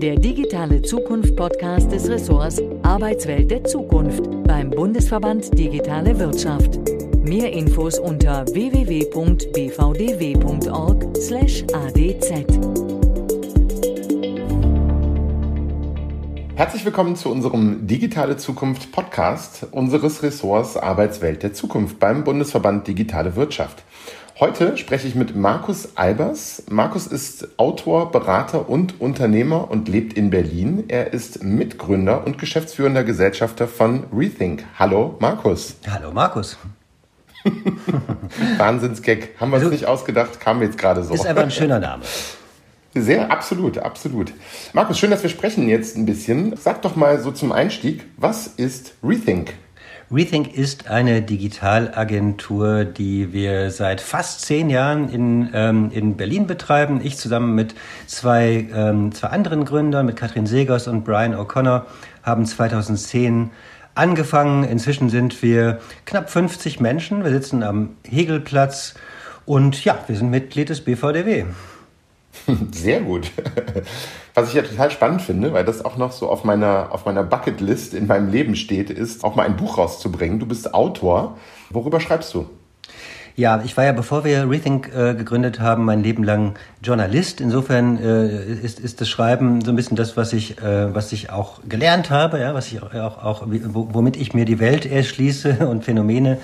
der digitale Zukunft-Podcast des Ressorts Arbeitswelt der Zukunft beim Bundesverband Digitale Wirtschaft. Mehr Infos unter www.bvdw.org/adz. Herzlich willkommen zu unserem Digitale Zukunft Podcast unseres Ressorts Arbeitswelt der Zukunft beim Bundesverband Digitale Wirtschaft. Heute spreche ich mit Markus Albers. Markus ist Autor, Berater und Unternehmer und lebt in Berlin. Er ist Mitgründer und geschäftsführender Gesellschafter von Rethink. Hallo Markus. Hallo Markus. Wahnsinnsgag. Haben wir also, es nicht ausgedacht, kam jetzt gerade so. Ist einfach ein schöner Name. Sehr, absolut, absolut. Markus, schön, dass wir sprechen jetzt ein bisschen. Sag doch mal so zum Einstieg, was ist Rethink? Rethink ist eine Digitalagentur, die wir seit fast zehn Jahren in, ähm, in Berlin betreiben. Ich zusammen mit zwei, ähm, zwei anderen Gründern, mit Katrin Segers und Brian O'Connor, haben 2010 angefangen. Inzwischen sind wir knapp 50 Menschen. Wir sitzen am Hegelplatz und ja, wir sind Mitglied des BVDW. Sehr gut. Was ich ja total spannend finde, weil das auch noch so auf meiner, auf meiner Bucketlist in meinem Leben steht, ist, auch mal ein Buch rauszubringen. Du bist Autor. Worüber schreibst du? Ja, ich war ja, bevor wir Rethink äh, gegründet haben, mein Leben lang Journalist. Insofern äh, ist, ist das Schreiben so ein bisschen das, was ich, äh, was ich auch gelernt habe, ja, was ich auch, auch, auch womit ich mir die Welt erschließe und Phänomene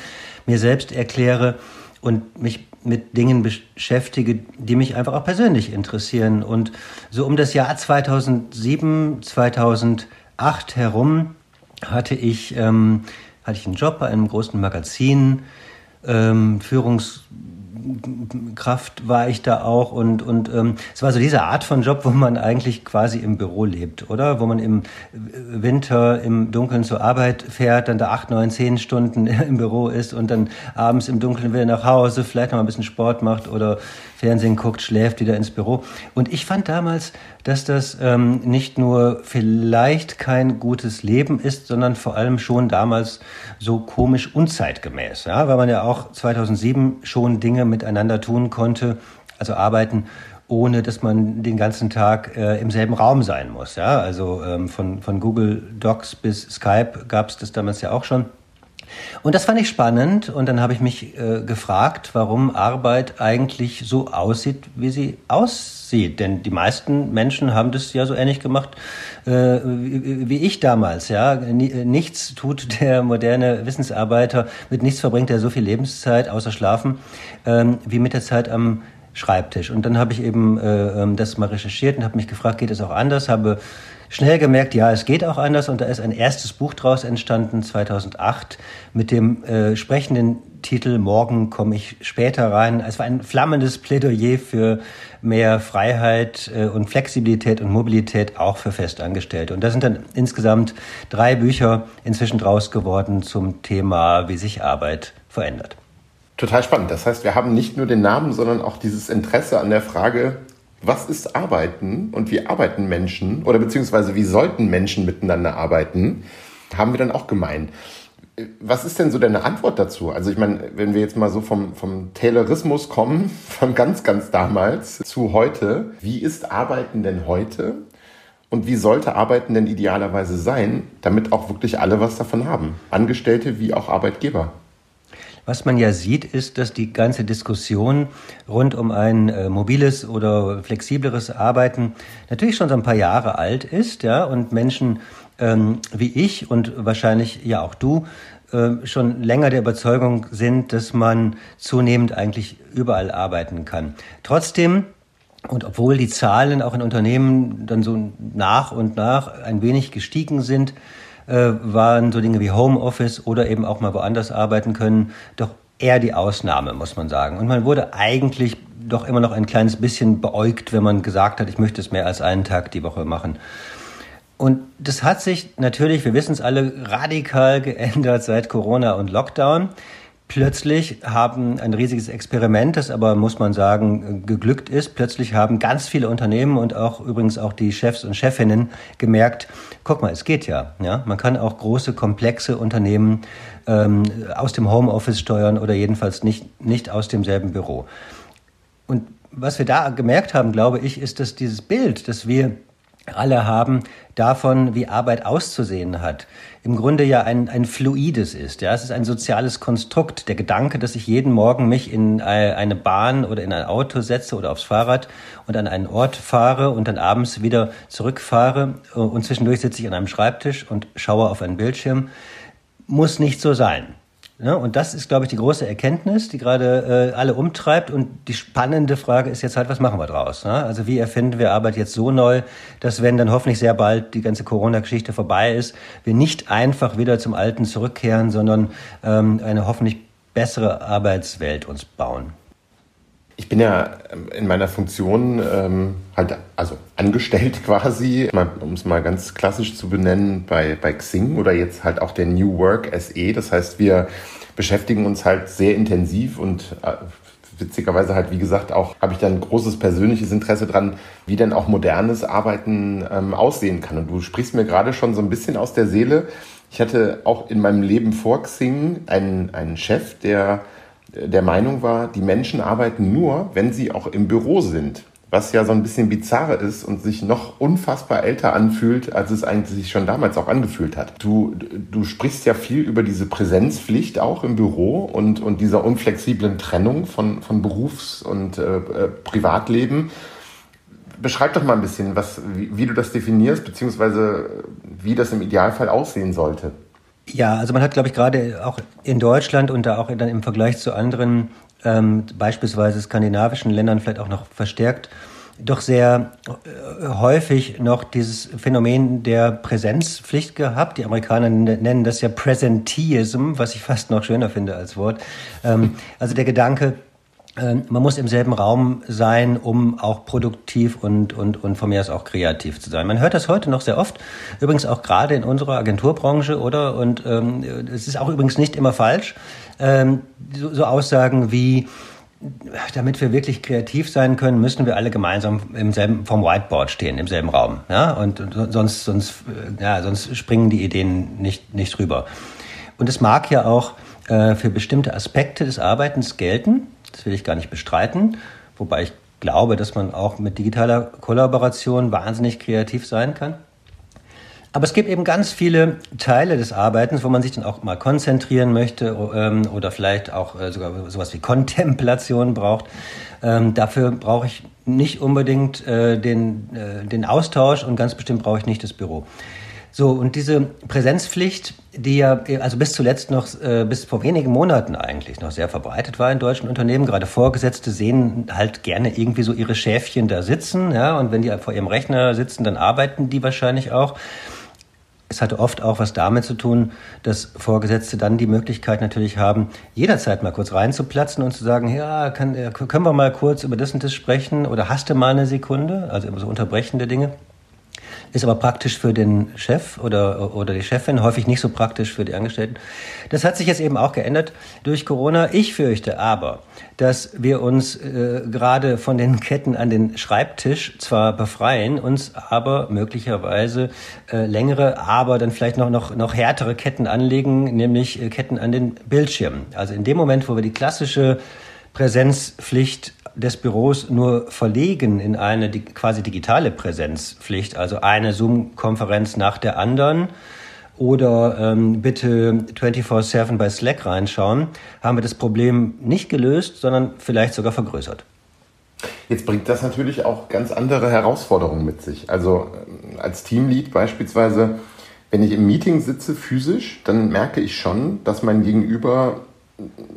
mir selbst erkläre und mich mit Dingen beschäftige, die mich einfach auch persönlich interessieren. Und so um das Jahr 2007, 2008 herum hatte ich, ähm, hatte ich einen Job bei einem großen Magazin, ähm, Führungs Kraft war ich da auch und, und ähm, es war so diese Art von Job, wo man eigentlich quasi im Büro lebt, oder? Wo man im Winter im Dunkeln zur Arbeit fährt, dann da acht, neun, zehn Stunden im Büro ist und dann abends im Dunkeln wieder nach Hause, vielleicht noch mal ein bisschen Sport macht oder Fernsehen guckt, schläft, wieder ins Büro. Und ich fand damals, dass das ähm, nicht nur vielleicht kein gutes Leben ist, sondern vor allem schon damals so komisch unzeitgemäß. Ja? Weil man ja auch 2007 schon Dinge miteinander tun konnte, also arbeiten, ohne dass man den ganzen Tag äh, im selben Raum sein muss. Ja? Also ähm, von, von Google Docs bis Skype gab es das damals ja auch schon. Und das fand ich spannend und dann habe ich mich äh, gefragt, warum Arbeit eigentlich so aussieht, wie sie aussieht. Denn die meisten Menschen haben das ja so ähnlich gemacht äh, wie, wie, ich damals. Ja, nichts tut der moderne Wissensarbeiter, mit nichts verbringt er so viel Lebenszeit außer Schlafen ähm, wie mit der Zeit am Schreibtisch. Und dann habe ich eben äh, ähm, das mal recherchiert und habe mich gefragt, geht es auch anders? Habe schnell gemerkt, ja, es geht auch anders. Und da ist ein erstes Buch draus entstanden, 2008, mit dem äh, sprechenden Titel Morgen komme ich später rein. Es war ein flammendes Plädoyer für mehr Freiheit äh, und Flexibilität und Mobilität auch für Festangestellte. Und da sind dann insgesamt drei Bücher inzwischen draus geworden zum Thema, wie sich Arbeit verändert. Total spannend. Das heißt, wir haben nicht nur den Namen, sondern auch dieses Interesse an der Frage, was ist Arbeiten und wie arbeiten Menschen oder beziehungsweise wie sollten Menschen miteinander arbeiten, haben wir dann auch gemeint. Was ist denn so deine Antwort dazu? Also ich meine, wenn wir jetzt mal so vom, vom Taylorismus kommen, von ganz, ganz damals zu heute, wie ist Arbeiten denn heute? Und wie sollte Arbeiten denn idealerweise sein, damit auch wirklich alle was davon haben? Angestellte wie auch Arbeitgeber. Was man ja sieht, ist, dass die ganze Diskussion rund um ein äh, mobiles oder flexibleres Arbeiten natürlich schon so ein paar Jahre alt ist, ja, und Menschen ähm, wie ich und wahrscheinlich ja auch du äh, schon länger der Überzeugung sind, dass man zunehmend eigentlich überall arbeiten kann. Trotzdem und obwohl die Zahlen auch in Unternehmen dann so nach und nach ein wenig gestiegen sind, äh, waren so Dinge wie Homeoffice oder eben auch mal woanders arbeiten können, doch eher die Ausnahme, muss man sagen. Und man wurde eigentlich doch immer noch ein kleines bisschen beäugt, wenn man gesagt hat, ich möchte es mehr als einen Tag die Woche machen. Und das hat sich natürlich, wir wissen es alle, radikal geändert seit Corona und Lockdown. Plötzlich haben ein riesiges Experiment, das aber, muss man sagen, geglückt ist. Plötzlich haben ganz viele Unternehmen und auch übrigens auch die Chefs und Chefinnen gemerkt, guck mal, es geht ja. ja? Man kann auch große, komplexe Unternehmen ähm, aus dem Homeoffice steuern oder jedenfalls nicht, nicht aus demselben Büro. Und was wir da gemerkt haben, glaube ich, ist, dass dieses Bild, das wir alle haben davon, wie Arbeit auszusehen hat, im Grunde ja ein, ein fluides ist. Ja, es ist ein soziales Konstrukt. Der Gedanke, dass ich jeden Morgen mich in eine Bahn oder in ein Auto setze oder aufs Fahrrad und an einen Ort fahre und dann abends wieder zurückfahre und zwischendurch sitze ich an einem Schreibtisch und schaue auf einen Bildschirm, muss nicht so sein. Ja, und das ist, glaube ich, die große Erkenntnis, die gerade äh, alle umtreibt. Und die spannende Frage ist jetzt halt, was machen wir draus? Ne? Also wie erfinden wir Arbeit jetzt so neu, dass wenn dann hoffentlich sehr bald die ganze Corona-Geschichte vorbei ist, wir nicht einfach wieder zum Alten zurückkehren, sondern ähm, eine hoffentlich bessere Arbeitswelt uns bauen. Ich bin ja ähm, in meiner Funktion ähm, halt also angestellt quasi, um es mal ganz klassisch zu benennen, bei, bei Xing oder jetzt halt auch der New Work SE. Das heißt, wir beschäftigen uns halt sehr intensiv und äh, witzigerweise halt, wie gesagt, auch habe ich da ein großes persönliches Interesse dran, wie denn auch modernes Arbeiten ähm, aussehen kann. Und du sprichst mir gerade schon so ein bisschen aus der Seele. Ich hatte auch in meinem Leben vor Xing einen, einen Chef, der der Meinung war, die Menschen arbeiten nur, wenn sie auch im Büro sind. Was ja so ein bisschen bizarre ist und sich noch unfassbar älter anfühlt, als es eigentlich sich schon damals auch angefühlt hat. Du, du sprichst ja viel über diese Präsenzpflicht auch im Büro und, und dieser unflexiblen Trennung von, von Berufs- und äh, äh Privatleben. Beschreib doch mal ein bisschen, was, wie, wie du das definierst, beziehungsweise wie das im Idealfall aussehen sollte. Ja, also man hat, glaube ich, gerade auch in Deutschland und da auch dann im Vergleich zu anderen, ähm, beispielsweise skandinavischen Ländern vielleicht auch noch verstärkt, doch sehr äh, häufig noch dieses Phänomen der Präsenzpflicht gehabt. Die Amerikaner nennen das ja Presenteeism, was ich fast noch schöner finde als Wort. Ähm, also der Gedanke, man muss im selben Raum sein, um auch produktiv und, und, und von mir aus auch kreativ zu sein. Man hört das heute noch sehr oft, übrigens auch gerade in unserer Agenturbranche, oder? Und ähm, es ist auch übrigens nicht immer falsch. Ähm, so, so Aussagen wie, damit wir wirklich kreativ sein können, müssen wir alle gemeinsam im selben, vom Whiteboard stehen, im selben Raum. Ja? Und, und sonst, sonst, ja, sonst springen die Ideen nicht, nicht rüber. Und es mag ja auch äh, für bestimmte Aspekte des Arbeitens gelten, das will ich gar nicht bestreiten, wobei ich glaube, dass man auch mit digitaler Kollaboration wahnsinnig kreativ sein kann. Aber es gibt eben ganz viele Teile des Arbeitens, wo man sich dann auch mal konzentrieren möchte ähm, oder vielleicht auch äh, sogar sowas wie Kontemplation braucht. Ähm, dafür brauche ich nicht unbedingt äh, den, äh, den Austausch und ganz bestimmt brauche ich nicht das Büro. So, und diese Präsenzpflicht, die ja also bis zuletzt noch, äh, bis vor wenigen Monaten eigentlich noch sehr verbreitet war in deutschen Unternehmen, gerade Vorgesetzte sehen halt gerne irgendwie so ihre Schäfchen da sitzen, ja, und wenn die vor ihrem Rechner sitzen, dann arbeiten die wahrscheinlich auch. Es hatte oft auch was damit zu tun, dass Vorgesetzte dann die Möglichkeit natürlich haben, jederzeit mal kurz reinzuplatzen und zu sagen, ja, äh, können wir mal kurz über das und das sprechen oder hast du mal eine Sekunde, also so unterbrechende Dinge ist aber praktisch für den Chef oder, oder die Chefin, häufig nicht so praktisch für die Angestellten. Das hat sich jetzt eben auch geändert durch Corona. Ich fürchte aber, dass wir uns äh, gerade von den Ketten an den Schreibtisch zwar befreien, uns aber möglicherweise äh, längere, aber dann vielleicht noch, noch, noch härtere Ketten anlegen, nämlich äh, Ketten an den Bildschirmen. Also in dem Moment, wo wir die klassische Präsenzpflicht des Büros nur verlegen in eine quasi digitale Präsenzpflicht, also eine Zoom-Konferenz nach der anderen oder ähm, bitte 24-7 bei Slack reinschauen, haben wir das Problem nicht gelöst, sondern vielleicht sogar vergrößert. Jetzt bringt das natürlich auch ganz andere Herausforderungen mit sich. Also ähm, als Teamlead beispielsweise, wenn ich im Meeting sitze physisch, dann merke ich schon, dass mein Gegenüber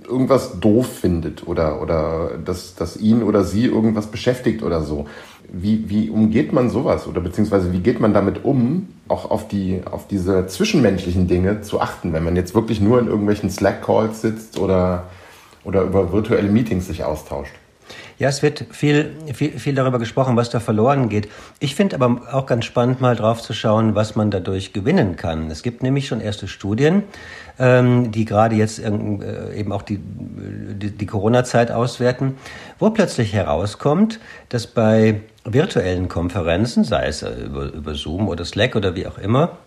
irgendwas doof findet oder, oder dass, dass ihn oder sie irgendwas beschäftigt oder so. Wie, wie umgeht man sowas oder beziehungsweise wie geht man damit um, auch auf, die, auf diese zwischenmenschlichen Dinge zu achten, wenn man jetzt wirklich nur in irgendwelchen Slack-Calls sitzt oder, oder über virtuelle Meetings sich austauscht? Ja, es wird viel, viel, viel darüber gesprochen, was da verloren geht. Ich finde aber auch ganz spannend, mal drauf zu schauen, was man dadurch gewinnen kann. Es gibt nämlich schon erste Studien, ähm, die gerade jetzt äh, eben auch die, die, die Corona-Zeit auswerten, wo plötzlich herauskommt, dass bei virtuellen Konferenzen, sei es über, über Zoom oder Slack oder wie auch immer,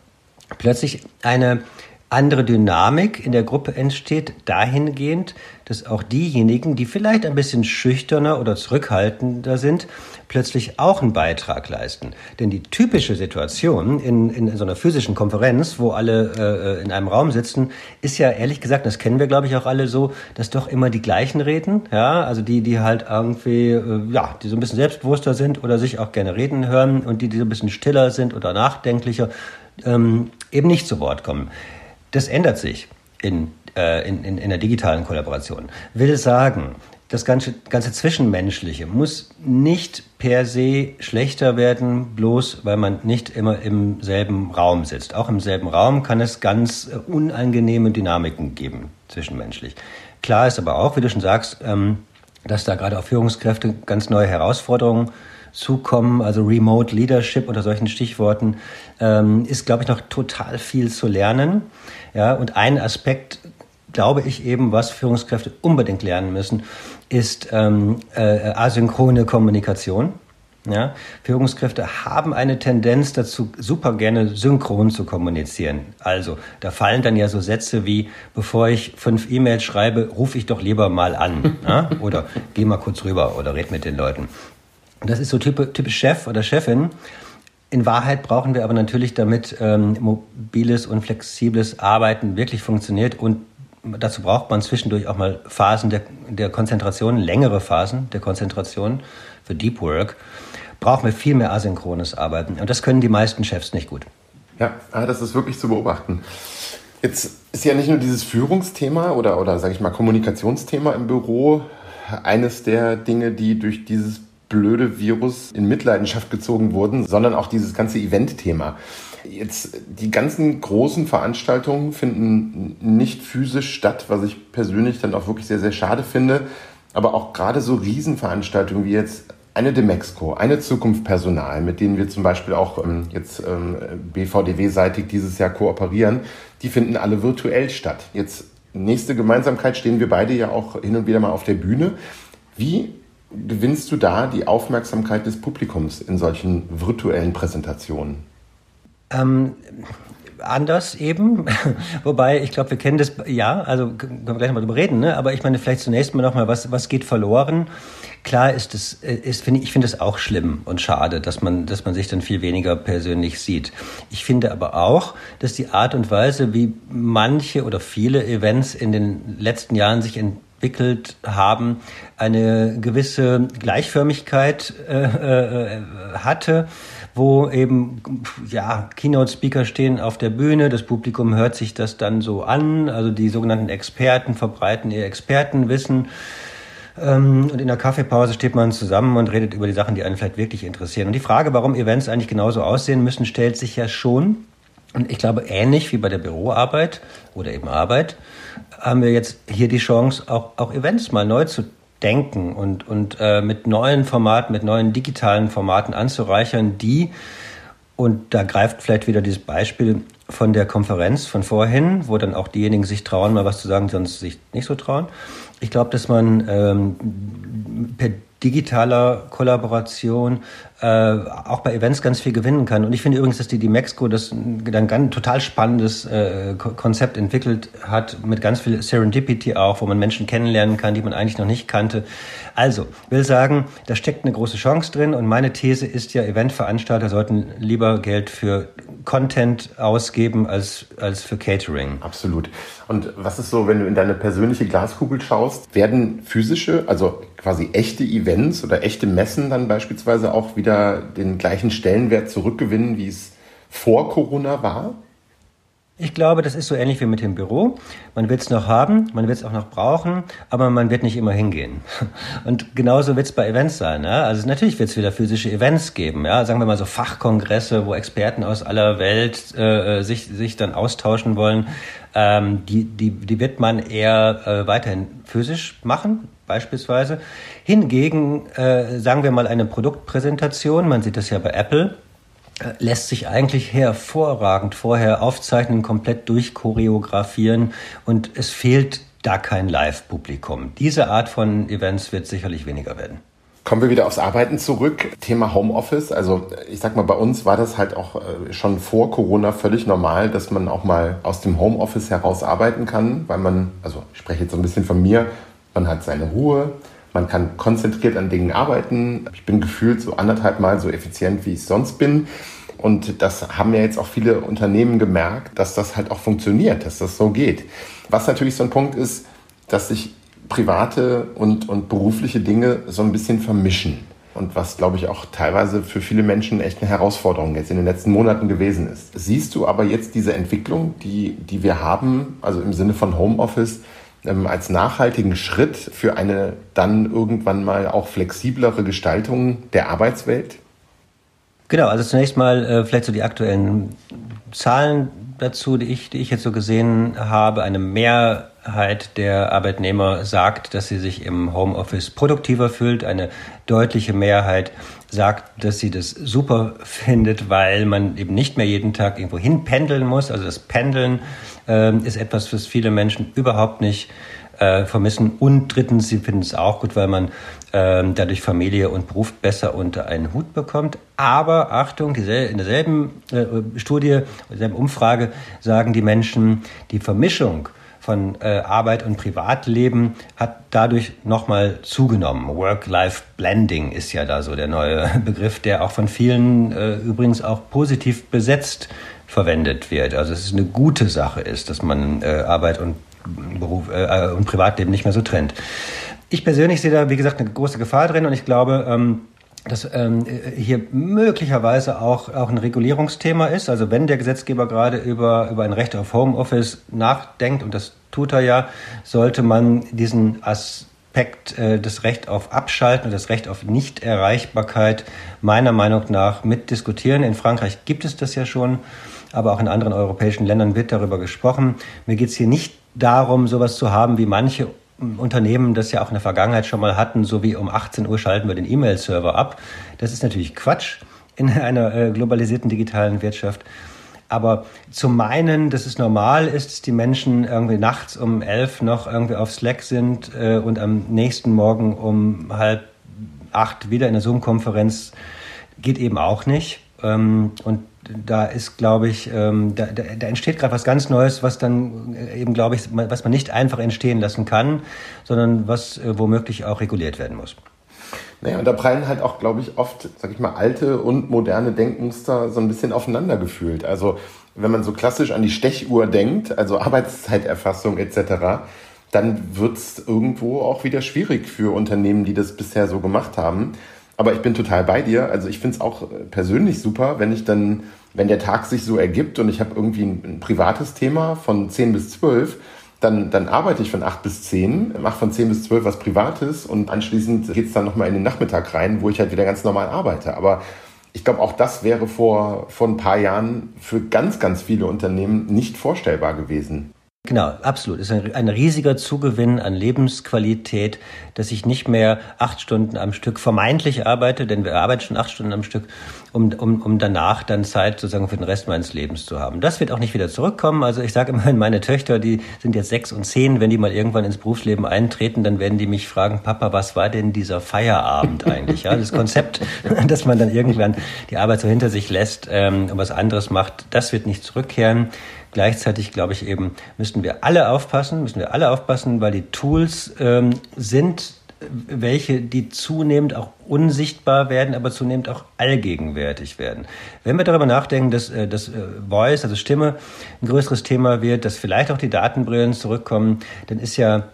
plötzlich eine andere Dynamik in der Gruppe entsteht, dahingehend, dass auch diejenigen, die vielleicht ein bisschen schüchterner oder zurückhaltender sind, plötzlich auch einen Beitrag leisten. Denn die typische Situation in, in so einer physischen Konferenz, wo alle äh, in einem Raum sitzen, ist ja ehrlich gesagt, das kennen wir glaube ich auch alle so, dass doch immer die gleichen reden, ja, also die, die halt irgendwie, äh, ja, die so ein bisschen selbstbewusster sind oder sich auch gerne reden hören und die, die so ein bisschen stiller sind oder nachdenklicher, ähm, eben nicht zu Wort kommen. Das ändert sich in, äh, in, in, in der digitalen Kollaboration. Will sagen, das ganze, ganze Zwischenmenschliche muss nicht per se schlechter werden, bloß weil man nicht immer im selben Raum sitzt. Auch im selben Raum kann es ganz äh, unangenehme Dynamiken geben, zwischenmenschlich. Klar ist aber auch, wie du schon sagst, ähm, dass da gerade auf Führungskräfte ganz neue Herausforderungen zukommen, also Remote Leadership oder solchen Stichworten, ähm, ist, glaube ich, noch total viel zu lernen. Ja, und ein Aspekt, glaube ich eben, was Führungskräfte unbedingt lernen müssen, ist ähm, äh, asynchrone Kommunikation. Ja, Führungskräfte haben eine Tendenz dazu, super gerne synchron zu kommunizieren. Also, da fallen dann ja so Sätze wie, bevor ich fünf E-Mails schreibe, rufe ich doch lieber mal an. ja? Oder geh mal kurz rüber oder red mit den Leuten. Das ist so typisch Chef oder Chefin. In Wahrheit brauchen wir aber natürlich, damit ähm, mobiles und flexibles Arbeiten wirklich funktioniert und dazu braucht man zwischendurch auch mal Phasen der, der Konzentration, längere Phasen der Konzentration für Deep Work, brauchen wir viel mehr asynchrones Arbeiten. Und das können die meisten Chefs nicht gut. Ja, ah, das ist wirklich zu beobachten. Jetzt ist ja nicht nur dieses Führungsthema oder, oder sage ich mal, Kommunikationsthema im Büro eines der Dinge, die durch dieses blöde Virus in Mitleidenschaft gezogen wurden, sondern auch dieses ganze Event-Thema. Jetzt, die ganzen großen Veranstaltungen finden nicht physisch statt, was ich persönlich dann auch wirklich sehr, sehr schade finde. Aber auch gerade so Riesenveranstaltungen wie jetzt eine Demexco, eine Zukunft Personal, mit denen wir zum Beispiel auch ähm, jetzt ähm, BVDW-seitig dieses Jahr kooperieren, die finden alle virtuell statt. Jetzt nächste Gemeinsamkeit stehen wir beide ja auch hin und wieder mal auf der Bühne. Wie gewinnst du da die Aufmerksamkeit des Publikums in solchen virtuellen Präsentationen? Ähm, anders eben. Wobei, ich glaube, wir kennen das, ja, also können wir gleich mal drüber reden, ne? aber ich meine, vielleicht zunächst mal nochmal, was, was geht verloren? Klar ist es, ist, finde ich, ich finde es auch schlimm und schade, dass man, dass man sich dann viel weniger persönlich sieht. Ich finde aber auch, dass die Art und Weise, wie manche oder viele Events in den letzten Jahren sich entwickeln, entwickelt haben, eine gewisse Gleichförmigkeit äh, äh, hatte, wo eben ja Keynote-Speaker stehen auf der Bühne, das Publikum hört sich das dann so an, also die sogenannten Experten verbreiten ihr Expertenwissen. Ähm, und in der Kaffeepause steht man zusammen und redet über die Sachen, die einen vielleicht wirklich interessieren. Und die Frage, warum Events eigentlich genauso aussehen müssen, stellt sich ja schon. Und ich glaube, ähnlich wie bei der Büroarbeit oder eben Arbeit, haben wir jetzt hier die Chance, auch, auch Events mal neu zu denken und, und äh, mit neuen Formaten, mit neuen digitalen Formaten anzureichern, die, und da greift vielleicht wieder dieses Beispiel von der Konferenz von vorhin, wo dann auch diejenigen sich trauen, mal was zu sagen, sonst sich nicht so trauen. Ich glaube, dass man ähm, per digitaler Kollaboration äh, auch bei Events ganz viel gewinnen kann. Und ich finde übrigens, dass die, die Mexiko das ein ganz total spannendes äh, Konzept entwickelt hat, mit ganz viel Serendipity auch, wo man Menschen kennenlernen kann, die man eigentlich noch nicht kannte. Also, will sagen, da steckt eine große Chance drin und meine These ist ja, Eventveranstalter sollten lieber Geld für Content ausgeben als, als für Catering. Absolut. Und was ist so, wenn du in deine persönliche Glaskugel schaust, werden physische, also quasi echte Events oder echte Messen dann beispielsweise auch wieder den gleichen Stellenwert zurückgewinnen, wie es vor Corona war? Ich glaube, das ist so ähnlich wie mit dem Büro. Man wird es noch haben, man wird es auch noch brauchen, aber man wird nicht immer hingehen. Und genauso wird es bei Events sein. Ja? Also natürlich wird es wieder physische Events geben. Ja? Sagen wir mal so Fachkongresse, wo Experten aus aller Welt äh, sich, sich dann austauschen wollen. Ähm, die, die, die wird man eher äh, weiterhin physisch machen, beispielsweise. Hingegen, äh, sagen wir mal, eine Produktpräsentation, man sieht das ja bei Apple, lässt sich eigentlich hervorragend vorher aufzeichnen, komplett durchchoreografieren und es fehlt da kein Live-Publikum. Diese Art von Events wird sicherlich weniger werden. Kommen wir wieder aufs Arbeiten zurück. Thema Homeoffice. Also ich sag mal, bei uns war das halt auch äh, schon vor Corona völlig normal, dass man auch mal aus dem Homeoffice heraus arbeiten kann, weil man, also ich spreche jetzt so ein bisschen von mir, man hat seine Ruhe, man kann konzentriert an Dingen arbeiten. Ich bin gefühlt so anderthalb Mal so effizient, wie ich sonst bin. Und das haben ja jetzt auch viele Unternehmen gemerkt, dass das halt auch funktioniert, dass das so geht. Was natürlich so ein Punkt ist, dass sich private und, und berufliche Dinge so ein bisschen vermischen. Und was, glaube ich, auch teilweise für viele Menschen echt eine Herausforderung jetzt in den letzten Monaten gewesen ist. Siehst du aber jetzt diese Entwicklung, die, die wir haben, also im Sinne von Homeoffice, ähm, als nachhaltigen Schritt für eine dann irgendwann mal auch flexiblere Gestaltung der Arbeitswelt? Genau, also zunächst mal äh, vielleicht so die aktuellen Zahlen dazu, die ich, die ich jetzt so gesehen habe. Eine Mehrheit der Arbeitnehmer sagt, dass sie sich im Homeoffice produktiver fühlt. Eine deutliche Mehrheit sagt, dass sie das super findet, weil man eben nicht mehr jeden Tag irgendwo hin pendeln muss. Also das Pendeln ist etwas, was viele Menschen überhaupt nicht äh, vermissen. Und drittens, sie finden es auch gut, weil man ähm, dadurch Familie und Beruf besser unter einen Hut bekommt. Aber Achtung, in derselben äh, Studie, in derselben Umfrage sagen die Menschen, die Vermischung von äh, Arbeit und Privatleben hat dadurch nochmal zugenommen. Work-Life-Blending ist ja da so der neue Begriff, der auch von vielen äh, übrigens auch positiv besetzt verwendet wird. Also es ist eine gute Sache ist, dass man äh, Arbeit und Beruf äh, und Privatleben nicht mehr so trennt. Ich persönlich sehe da, wie gesagt, eine große Gefahr drin und ich glaube, ähm, dass ähm, hier möglicherweise auch, auch ein Regulierungsthema ist. Also wenn der Gesetzgeber gerade über, über ein Recht auf Homeoffice nachdenkt, und das tut er ja, sollte man diesen Aspekt, äh, das Recht auf Abschalten und das Recht auf Nichterreichbarkeit meiner Meinung nach mitdiskutieren. In Frankreich gibt es das ja schon, aber auch in anderen europäischen Ländern wird darüber gesprochen. Mir geht es hier nicht darum, sowas zu haben, wie manche Unternehmen das ja auch in der Vergangenheit schon mal hatten, so wie um 18 Uhr schalten wir den E-Mail-Server ab. Das ist natürlich Quatsch in einer äh, globalisierten digitalen Wirtschaft. Aber zu meinen, dass es normal ist, dass die Menschen irgendwie nachts um elf noch irgendwie auf Slack sind äh, und am nächsten Morgen um halb acht wieder in der Zoom-Konferenz, geht eben auch nicht. Ähm, und da ist, glaube ich, ähm, da, da, da, entsteht gerade was ganz Neues, was dann äh, eben, glaube ich, was man nicht einfach entstehen lassen kann, sondern was äh, womöglich auch reguliert werden muss. Naja, und da prallen halt auch, glaube ich, oft, sag ich mal, alte und moderne Denkmuster so ein bisschen aufeinander gefühlt. Also wenn man so klassisch an die Stechuhr denkt, also Arbeitszeiterfassung etc., dann wird es irgendwo auch wieder schwierig für Unternehmen, die das bisher so gemacht haben. Aber ich bin total bei dir. Also ich finde es auch persönlich super, wenn ich dann wenn der Tag sich so ergibt und ich habe irgendwie ein, ein, privates Thema von 10 bis 12, dann, dann arbeite ich von 8 bis 10, mache von 10 bis 12 was Privates und anschließend geht es dann nochmal in den Nachmittag rein, wo ich halt wieder ganz normal arbeite. Aber ich glaube, auch das wäre vor, vor ein paar Jahren für ganz, ganz viele Unternehmen nicht vorstellbar gewesen. Genau, absolut. Es ist ein, ein, riesiger Zugewinn an Lebensqualität, dass ich nicht mehr acht Stunden am Stück vermeintlich arbeite, denn wir arbeiten schon acht Stunden am Stück, um, um, um danach dann Zeit sozusagen für den Rest meines Lebens zu haben. Das wird auch nicht wieder zurückkommen. Also ich sage immerhin, meine Töchter, die sind jetzt sechs und zehn, wenn die mal irgendwann ins Berufsleben eintreten, dann werden die mich fragen, Papa, was war denn dieser Feierabend eigentlich? Ja, das Konzept, dass man dann irgendwann die Arbeit so hinter sich lässt ähm, und was anderes macht, das wird nicht zurückkehren. Gleichzeitig glaube ich eben, müssten wir alle aufpassen, müssen wir alle aufpassen, weil die Tools ähm, sind welche, die zunehmend auch unsichtbar werden, aber zunehmend auch allgegenwärtig werden. Wenn wir darüber nachdenken, dass, äh, dass äh, Voice, also Stimme, ein größeres Thema wird, dass vielleicht auch die Datenbrillen zurückkommen, dann ist ja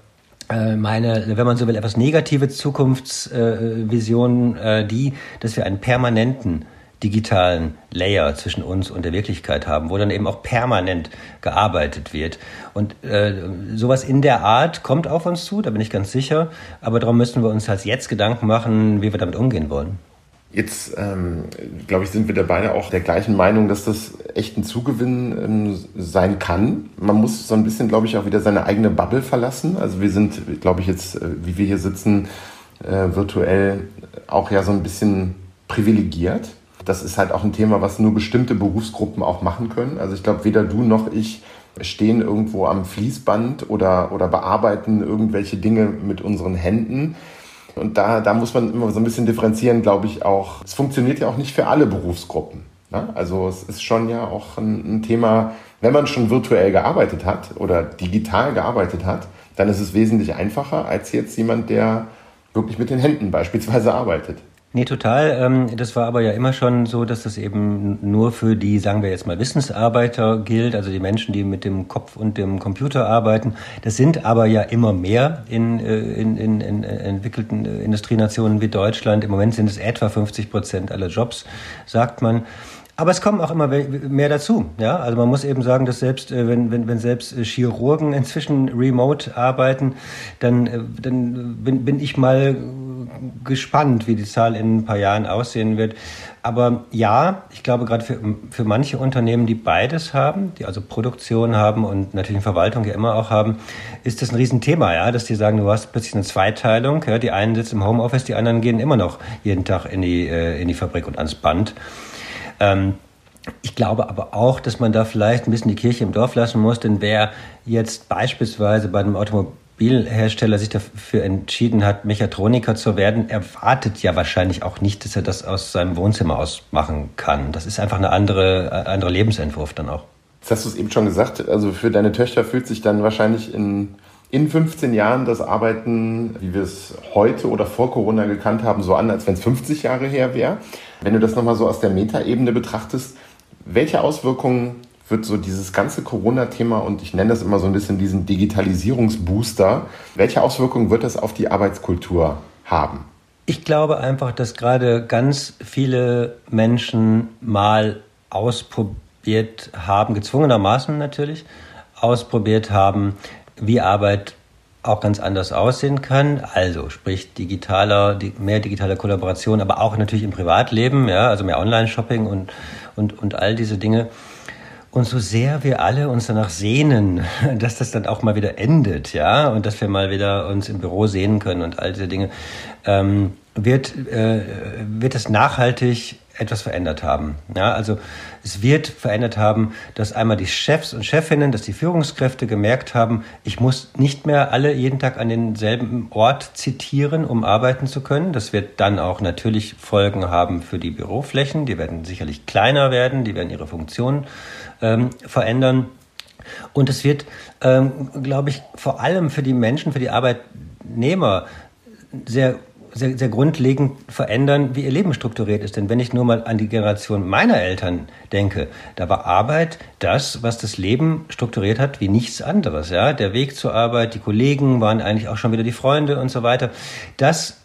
äh, meine, wenn man so will, etwas negative Zukunftsvision die, dass wir einen permanenten digitalen Layer zwischen uns und der Wirklichkeit haben, wo dann eben auch permanent gearbeitet wird. Und äh, sowas in der Art kommt auf uns zu, da bin ich ganz sicher. Aber darum müssen wir uns halt jetzt Gedanken machen, wie wir damit umgehen wollen. Jetzt, ähm, glaube ich, sind wir da beide auch der gleichen Meinung, dass das echt ein Zugewinn ähm, sein kann. Man muss so ein bisschen, glaube ich, auch wieder seine eigene Bubble verlassen. Also wir sind, glaube ich, jetzt, äh, wie wir hier sitzen, äh, virtuell auch ja so ein bisschen privilegiert das ist halt auch ein Thema, was nur bestimmte Berufsgruppen auch machen können. Also ich glaube, weder du noch ich stehen irgendwo am Fließband oder, oder bearbeiten irgendwelche Dinge mit unseren Händen. Und da, da muss man immer so ein bisschen differenzieren, glaube ich, auch. Es funktioniert ja auch nicht für alle Berufsgruppen. Ne? Also es ist schon ja auch ein, ein Thema, wenn man schon virtuell gearbeitet hat oder digital gearbeitet hat, dann ist es wesentlich einfacher als jetzt jemand, der wirklich mit den Händen beispielsweise arbeitet. Nee, total. Ähm, das war aber ja immer schon so, dass das eben nur für die, sagen wir jetzt mal, Wissensarbeiter gilt, also die Menschen, die mit dem Kopf und dem Computer arbeiten. Das sind aber ja immer mehr in, äh, in, in, in entwickelten äh, Industrienationen wie Deutschland. Im Moment sind es etwa 50 Prozent aller Jobs, sagt man. Aber es kommen auch immer mehr dazu. Ja? Also man muss eben sagen, dass selbst äh, wenn, wenn, wenn selbst Chirurgen inzwischen remote arbeiten, dann, dann bin, bin ich mal gespannt, wie die Zahl in ein paar Jahren aussehen wird. Aber ja, ich glaube gerade für, für manche Unternehmen, die beides haben, die also Produktion haben und natürlich Verwaltung ja immer auch haben, ist das ein Riesenthema, ja, dass die sagen, du hast plötzlich eine Zweiteilung. Ja, die einen sitzen im Homeoffice, die anderen gehen immer noch jeden Tag in die, äh, in die Fabrik und ans Band. Ähm, ich glaube aber auch, dass man da vielleicht ein bisschen die Kirche im Dorf lassen muss, denn wer jetzt beispielsweise bei einem Automobil Automobilhersteller sich dafür entschieden hat, Mechatroniker zu werden, erwartet ja wahrscheinlich auch nicht, dass er das aus seinem Wohnzimmer aus machen kann. Das ist einfach eine andere, äh, andere Lebensentwurf dann auch. Jetzt hast du es eben schon gesagt, also für deine Töchter fühlt sich dann wahrscheinlich in, in 15 Jahren das Arbeiten, wie wir es heute oder vor Corona gekannt haben, so an, als wenn es 50 Jahre her wäre. Wenn du das nochmal so aus der Metaebene betrachtest, welche Auswirkungen wird so dieses ganze Corona-Thema und ich nenne das immer so ein bisschen diesen Digitalisierungsbooster, welche Auswirkungen wird das auf die Arbeitskultur haben? Ich glaube einfach, dass gerade ganz viele Menschen mal ausprobiert haben, gezwungenermaßen natürlich, ausprobiert haben, wie Arbeit auch ganz anders aussehen kann. Also sprich digitaler, mehr digitale Kollaboration, aber auch natürlich im Privatleben, ja, also mehr Online-Shopping und, und, und all diese Dinge. Und so sehr wir alle uns danach sehnen, dass das dann auch mal wieder endet, ja, und dass wir mal wieder uns im Büro sehen können und all diese Dinge, ähm, wird, äh, wird es nachhaltig etwas verändert haben. Ja, also es wird verändert haben, dass einmal die Chefs und Chefinnen, dass die Führungskräfte gemerkt haben, ich muss nicht mehr alle jeden Tag an denselben Ort zitieren, um arbeiten zu können. Das wird dann auch natürlich Folgen haben für die Büroflächen. Die werden sicherlich kleiner werden, die werden ihre Funktion ähm, verändern. Und es wird, ähm, glaube ich, vor allem für die Menschen, für die Arbeitnehmer sehr sehr, sehr grundlegend verändern, wie ihr Leben strukturiert ist. Denn wenn ich nur mal an die Generation meiner Eltern denke, da war Arbeit das, was das Leben strukturiert hat, wie nichts anderes. Ja, der Weg zur Arbeit, die Kollegen waren eigentlich auch schon wieder die Freunde und so weiter. Das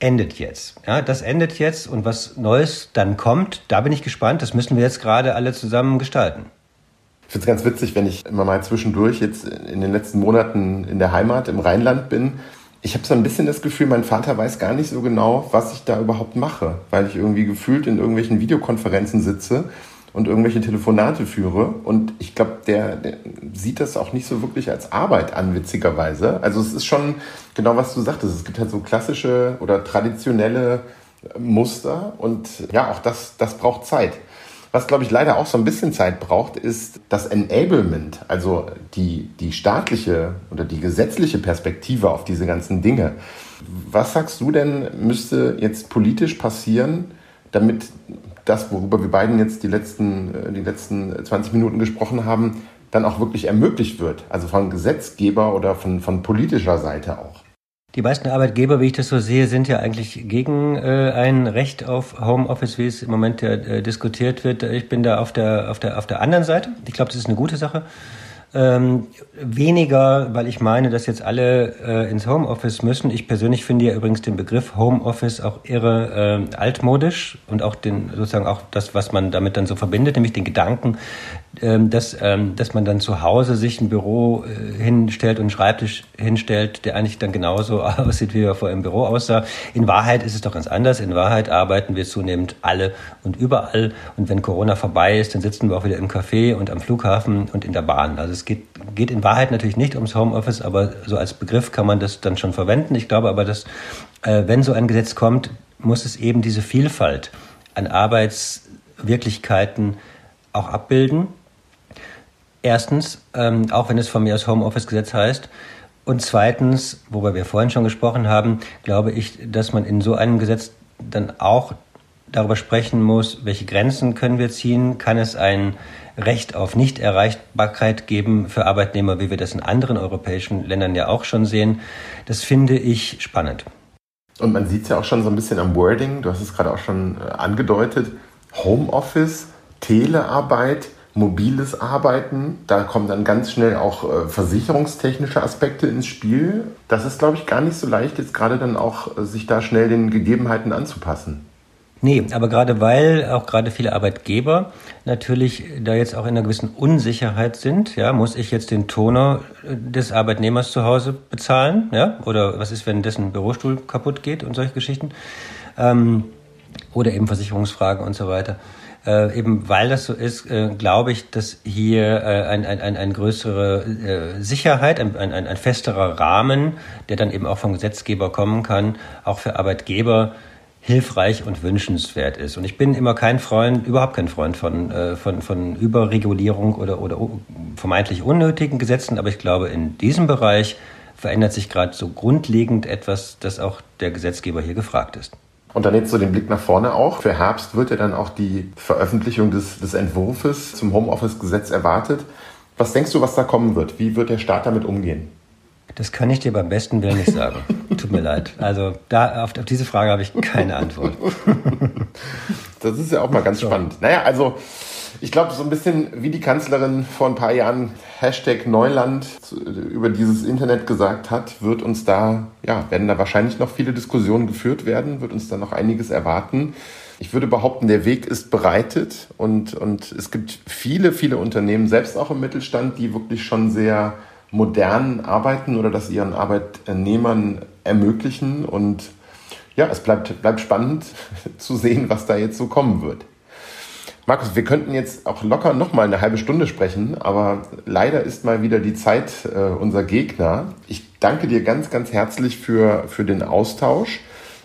endet jetzt. Ja, das endet jetzt und was Neues dann kommt, da bin ich gespannt. Das müssen wir jetzt gerade alle zusammen gestalten. Ich finde es ganz witzig, wenn ich immer mal zwischendurch jetzt in den letzten Monaten in der Heimat im Rheinland bin ich habe so ein bisschen das Gefühl, mein Vater weiß gar nicht so genau, was ich da überhaupt mache, weil ich irgendwie gefühlt in irgendwelchen Videokonferenzen sitze und irgendwelche Telefonate führe. Und ich glaube, der, der, sieht das auch nicht so wirklich als Arbeit an, witzigerweise. Also es ist schon genau, was du sagtest. Es gibt halt so klassische oder traditionelle Muster und ja, auch das, das braucht Zeit. Was, glaube ich, leider auch so ein bisschen Zeit braucht, ist das Enablement, also die, die staatliche oder die gesetzliche Perspektive auf diese ganzen Dinge. Was sagst du denn, müsste jetzt politisch passieren, damit das, worüber wir beiden jetzt die letzten, äh, die letzten 20 Minuten gesprochen haben, dann auch wirklich ermöglicht wird? Also von Gesetzgeber oder von, von politischer Seite auch. Die meisten Arbeitgeber, wie ich das so sehe, sind ja eigentlich gegen äh, ein Recht auf Homeoffice, wie es im Moment ja, äh, diskutiert wird. Ich bin da auf der, auf der, auf der anderen Seite. Ich glaube, das ist eine gute Sache. Ähm, weniger, weil ich meine, dass jetzt alle äh, ins Homeoffice müssen. Ich persönlich finde ja übrigens den Begriff Homeoffice auch irre äh, altmodisch und auch den sozusagen auch das, was man damit dann so verbindet, nämlich den Gedanken, ähm, dass, ähm, dass man dann zu Hause sich ein Büro äh, hinstellt und einen Schreibtisch hinstellt, der eigentlich dann genauso aussieht, wie er vor im Büro aussah. In Wahrheit ist es doch ganz anders. In Wahrheit arbeiten wir zunehmend alle und überall. Und wenn Corona vorbei ist, dann sitzen wir auch wieder im Café und am Flughafen und in der Bahn. Also es geht, geht in Wahrheit natürlich nicht ums Homeoffice, aber so als Begriff kann man das dann schon verwenden. Ich glaube aber, dass äh, wenn so ein Gesetz kommt, muss es eben diese Vielfalt an Arbeitswirklichkeiten auch abbilden. Erstens, ähm, auch wenn es von mir als Homeoffice-Gesetz heißt, Und zweitens, worüber wir vorhin schon gesprochen haben, glaube ich, dass man in so einem Gesetz dann auch darüber sprechen muss, welche Grenzen können wir ziehen? Kann es ein Recht auf Nichterreichbarkeit geben für Arbeitnehmer, wie wir das in anderen europäischen Ländern ja auch schon sehen? Das finde ich spannend. Und man sieht es ja auch schon so ein bisschen am Wording, du hast es gerade auch schon äh, angedeutet, Homeoffice, Telearbeit, mobiles Arbeiten, da kommen dann ganz schnell auch äh, versicherungstechnische Aspekte ins Spiel. Das ist, glaube ich, gar nicht so leicht, jetzt gerade dann auch äh, sich da schnell den Gegebenheiten anzupassen. Nee, aber gerade weil auch gerade viele Arbeitgeber natürlich da jetzt auch in einer gewissen Unsicherheit sind, ja, muss ich jetzt den Toner des Arbeitnehmers zu Hause bezahlen, ja, oder was ist, wenn dessen Bürostuhl kaputt geht und solche Geschichten, ähm, oder eben Versicherungsfragen und so weiter. Äh, eben weil das so ist, äh, glaube ich, dass hier äh, ein, ein, ein, ein größere äh, Sicherheit, ein, ein, ein festerer Rahmen, der dann eben auch vom Gesetzgeber kommen kann, auch für Arbeitgeber hilfreich und wünschenswert ist. Und ich bin immer kein Freund, überhaupt kein Freund von, äh, von, von Überregulierung oder, oder vermeintlich unnötigen Gesetzen, aber ich glaube, in diesem Bereich verändert sich gerade so grundlegend etwas, dass auch der Gesetzgeber hier gefragt ist. Und dann jetzt so den Blick nach vorne auch. Für Herbst wird ja dann auch die Veröffentlichung des, des Entwurfs zum Homeoffice-Gesetz erwartet. Was denkst du, was da kommen wird? Wie wird der Staat damit umgehen? Das kann ich dir beim besten Willen nicht sagen. Tut mir leid. Also da, auf, auf diese Frage habe ich keine Antwort. das ist ja auch mal ganz so. spannend. Naja, also ich glaube, so ein bisschen wie die Kanzlerin vor ein paar Jahren Hashtag Neuland über dieses Internet gesagt hat, wird uns da, ja, werden da wahrscheinlich noch viele Diskussionen geführt werden, wird uns da noch einiges erwarten. Ich würde behaupten, der Weg ist bereitet und, und es gibt viele, viele Unternehmen, selbst auch im Mittelstand, die wirklich schon sehr modern arbeiten oder das ihren Arbeitnehmern ermöglichen. Und ja, es bleibt, bleibt spannend zu sehen, was da jetzt so kommen wird. Markus, wir könnten jetzt auch locker noch mal eine halbe Stunde sprechen, aber leider ist mal wieder die Zeit äh, unser Gegner. Ich danke dir ganz, ganz herzlich für, für den Austausch.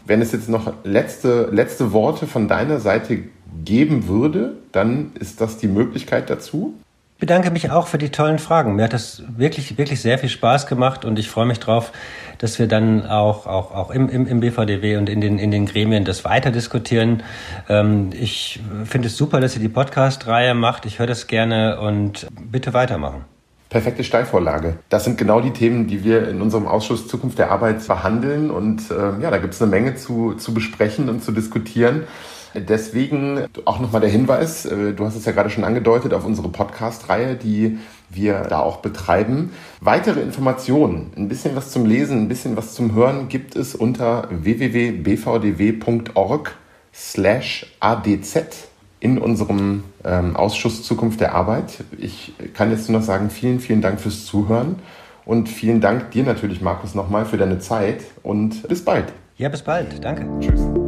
Wenn es jetzt noch letzte, letzte Worte von deiner Seite geben würde, dann ist das die Möglichkeit dazu bedanke mich auch für die tollen Fragen. Mir hat das wirklich, wirklich sehr viel Spaß gemacht und ich freue mich drauf, dass wir dann auch, auch, auch im, im, im BVDW und in den, in den Gremien das weiter diskutieren. Ähm, ich finde es super, dass ihr die Podcast-Reihe macht. Ich höre das gerne und bitte weitermachen. Perfekte Steilvorlage. Das sind genau die Themen, die wir in unserem Ausschuss Zukunft der Arbeit behandeln. Und äh, ja, da gibt es eine Menge zu, zu besprechen und zu diskutieren. Deswegen auch nochmal der Hinweis, äh, du hast es ja gerade schon angedeutet, auf unsere Podcast-Reihe, die wir da auch betreiben. Weitere Informationen, ein bisschen was zum Lesen, ein bisschen was zum Hören gibt es unter www.bvdw.org slash adz in unserem ähm, Ausschuss Zukunft der Arbeit. Ich kann jetzt nur noch sagen, vielen, vielen Dank fürs Zuhören und vielen Dank dir natürlich, Markus, nochmal für deine Zeit und bis bald. Ja, bis bald. Danke. Tschüss.